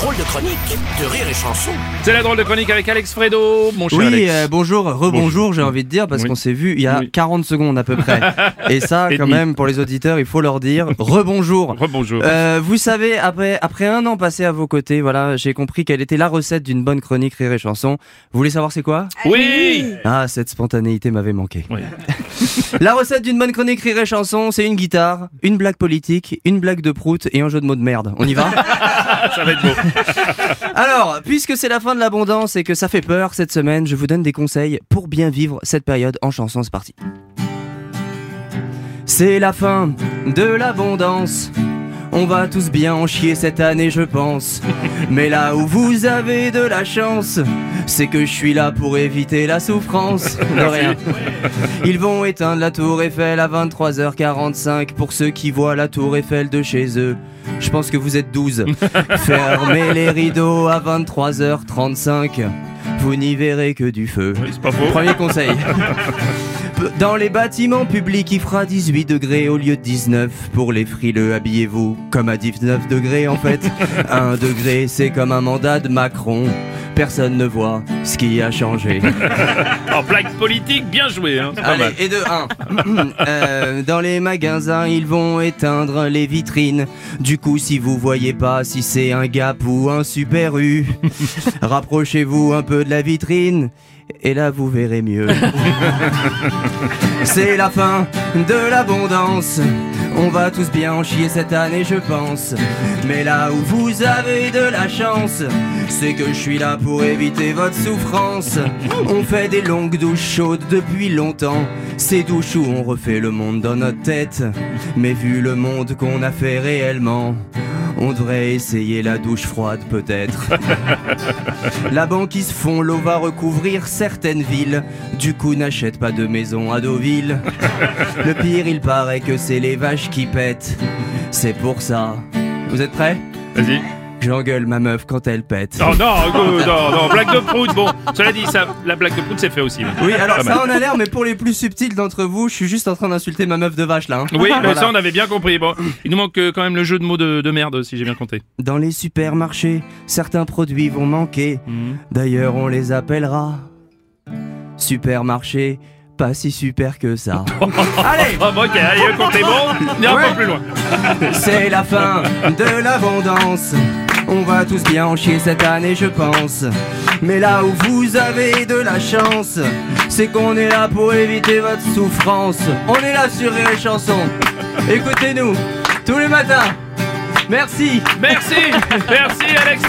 drôle de chronique de Rire et Chanson. C'est la drôle de chronique avec Alex Fredo, mon cher Oui, Alex. euh, bonjour, rebonjour, j'ai envie de dire, parce Oui. qu'on s'est vu il y a Oui. 40 secondes à peu près. Et ça, Et quand demi. même, pour les auditeurs, il faut leur dire rebonjour. Rebonjour. Euh, vous savez, après, après un an passé à vos côtés, voilà, j'ai compris quelle était la recette d'une bonne chronique rire et chanson. Vous voulez savoir c'est quoi oui Ah, cette spontanéité m'avait manqué. Oui. La recette d'une bonne chronique rire et chanson, c'est une guitare, une blague politique, une blague de prout et un jeu de mots de merde. On y va Ça va être beau. Alors, puisque c'est la fin de l'abondance et que ça fait peur cette semaine, je vous donne des conseils pour bien vivre cette période en chanson. C'est parti. C'est la fin de l'abondance. On va tous bien en chier cette année, je pense. Mais là où vous avez de la chance, c'est que je suis là pour éviter la souffrance. De rien. Ils vont éteindre la tour Eiffel à 23h45 pour ceux qui voient la tour Eiffel de chez eux. Je pense que vous êtes 12. Fermez les rideaux à 23h35. Vous n'y verrez que du feu. Oui, c'est pas faux. Premier conseil. Dans les bâtiments publics, il fera 18 degrés au lieu de 19. Pour les frileux, habillez-vous comme à 19 degrés en fait. 1 degré, c'est comme un mandat de Macron. Personne ne voit ce qui a changé. En blague politique, bien joué, hein. Allez, mal. et de 1. dans les magasins, ils vont éteindre les vitrines. Du coup, si vous voyez pas si c'est un Gap ou un Super U, rapprochez-vous un peu de la vitrine. Et là, vous verrez mieux. C'est la fin de l'abondance. On va tous bien en chier cette année, je pense. Mais là où vous avez de la chance, c'est que je suis là pour éviter votre souffrance. On fait des longues douches chaudes depuis longtemps. Ces douches où on refait le monde dans notre tête. Mais vu le monde qu'on a fait réellement, on devrait essayer la douche froide peut-être. La banquise fond l'eau va recouvrir certaines villes. Du coup, n'achète pas de maison à Deauville. Le pire, il paraît que c'est les vaches qui pètent. C'est pour ça. Vous êtes prêts? Vas-y. J'engueule ma meuf quand elle pète. Non, non, non, non, blague de prout. Bon, cela dit, ça, la blague de prout, c'est fait aussi. Oui, alors ça en a l'air, mais pour les plus subtils d'entre vous, je suis juste en train d'insulter ma meuf de vache là. hein. Oui, mais Voilà. ça, on avait bien compris. Bon, il nous manque euh, quand même le jeu de mots de, de merde, si j'ai bien compté. Dans les supermarchés, certains produits vont manquer. Mhm. D'ailleurs, on les appellera supermarchés. Pas si super que ça. Allez Oh, bon, ok, allez, comptez bon. On ira un Ouais. peu plus loin. C'est la fin de l'abondance. On va tous bien en chier cette année, je pense. Mais là où vous avez de la chance, c'est qu'on est là pour éviter votre souffrance. On est là sur les chansons. Écoutez-nous tous les matins. Merci. Merci, merci, Alex.